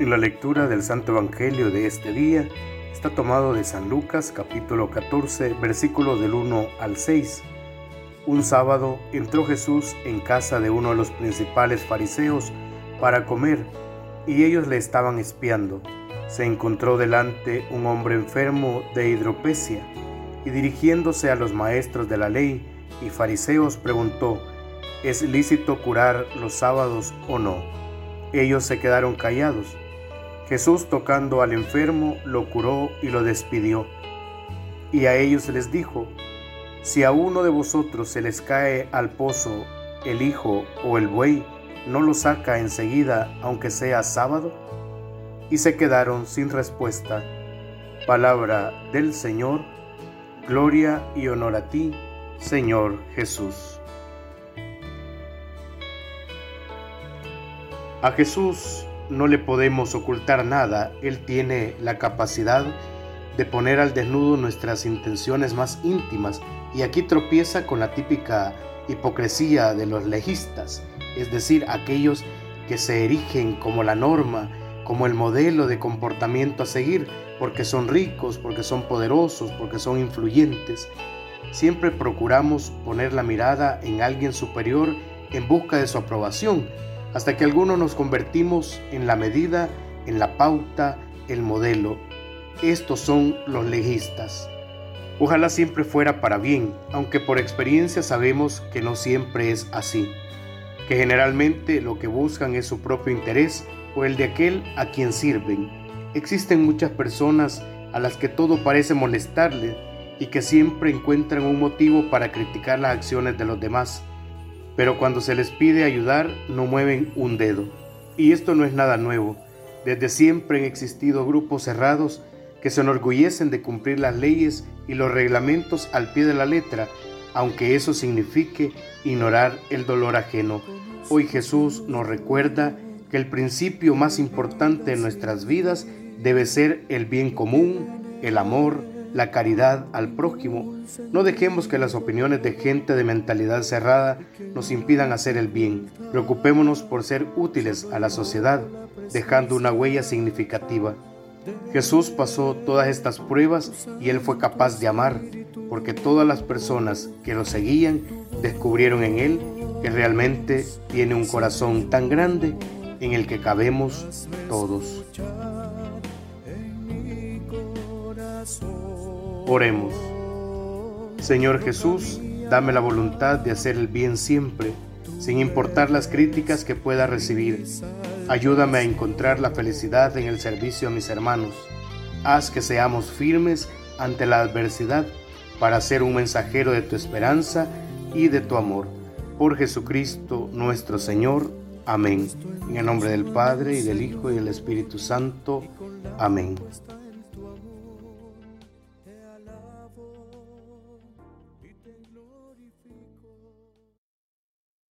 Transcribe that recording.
La lectura del Santo Evangelio de este día está tomado de San Lucas capítulo 14 versículos del 1 al 6. Un sábado entró Jesús en casa de uno de los principales fariseos para comer y ellos le estaban espiando. Se encontró delante un hombre enfermo de hidropesia y dirigiéndose a los maestros de la ley y fariseos preguntó, ¿es lícito curar los sábados o no? Ellos se quedaron callados. Jesús tocando al enfermo lo curó y lo despidió. Y a ellos les dijo, si a uno de vosotros se les cae al pozo el hijo o el buey, ¿no lo saca enseguida aunque sea sábado? Y se quedaron sin respuesta. Palabra del Señor, gloria y honor a ti, Señor Jesús. A Jesús no le podemos ocultar nada, Él tiene la capacidad de poner al desnudo nuestras intenciones más íntimas y aquí tropieza con la típica hipocresía de los legistas, es decir, aquellos que se erigen como la norma, como el modelo de comportamiento a seguir, porque son ricos, porque son poderosos, porque son influyentes. Siempre procuramos poner la mirada en alguien superior en busca de su aprobación, hasta que algunos nos convertimos en la medida, en la pauta, el modelo. Estos son los legistas. Ojalá siempre fuera para bien, aunque por experiencia sabemos que no siempre es así, que generalmente lo que buscan es su propio interés o el de aquel a quien sirven. Existen muchas personas a las que todo parece molestarle y que siempre encuentran un motivo para criticar las acciones de los demás pero cuando se les pide ayudar no mueven un dedo. Y esto no es nada nuevo. Desde siempre han existido grupos cerrados que se enorgullecen de cumplir las leyes y los reglamentos al pie de la letra, aunque eso signifique ignorar el dolor ajeno. Hoy Jesús nos recuerda que el principio más importante en nuestras vidas debe ser el bien común, el amor, la caridad al prójimo. No dejemos que las opiniones de gente de mentalidad cerrada nos impidan hacer el bien. Preocupémonos por ser útiles a la sociedad, dejando una huella significativa. Jesús pasó todas estas pruebas y él fue capaz de amar, porque todas las personas que lo seguían descubrieron en él que realmente tiene un corazón tan grande en el que cabemos todos. Oremos. Señor Jesús, dame la voluntad de hacer el bien siempre, sin importar las críticas que pueda recibir. Ayúdame a encontrar la felicidad en el servicio a mis hermanos. Haz que seamos firmes ante la adversidad para ser un mensajero de tu esperanza y de tu amor. Por Jesucristo nuestro Señor. Amén. En el nombre del Padre y del Hijo y del Espíritu Santo. Amén.